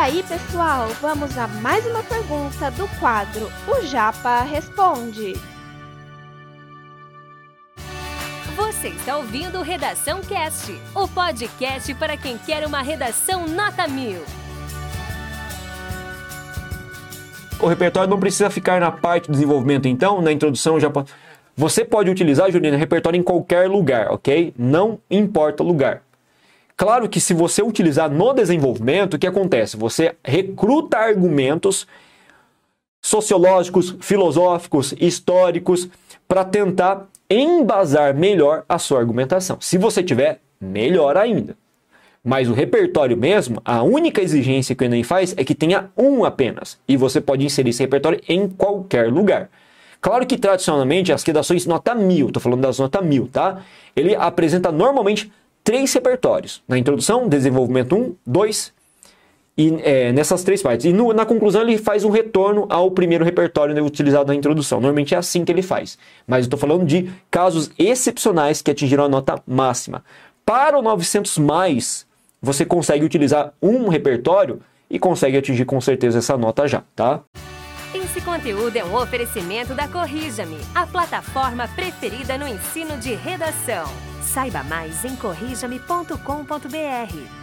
aí, pessoal, vamos a mais uma pergunta do quadro O Japa Responde. Você está ouvindo Redação Cast, o podcast para quem quer uma redação nota mil. O repertório não precisa ficar na parte do desenvolvimento, então, na introdução já pode... Você pode utilizar, Juliana, repertório em qualquer lugar, ok? Não importa o lugar. Claro que se você utilizar no desenvolvimento, o que acontece? Você recruta argumentos sociológicos, filosóficos, históricos, para tentar embasar melhor a sua argumentação. Se você tiver, melhor ainda. Mas o repertório mesmo, a única exigência que o Enem faz é que tenha um apenas. E você pode inserir esse repertório em qualquer lugar. Claro que tradicionalmente as redações nota mil, estou falando das nota mil, tá? Ele apresenta normalmente três repertórios. Na introdução, desenvolvimento 1, 2 e é, nessas três partes. E no, na conclusão ele faz um retorno ao primeiro repertório né, utilizado na introdução. Normalmente é assim que ele faz. Mas eu estou falando de casos excepcionais que atingiram a nota máxima. Para o 900 mais, você consegue utilizar um repertório e consegue atingir com certeza essa nota já, tá? Esse conteúdo é um oferecimento da Corrija-me, a plataforma preferida no ensino de redação. Saiba mais em corrijame.com.br.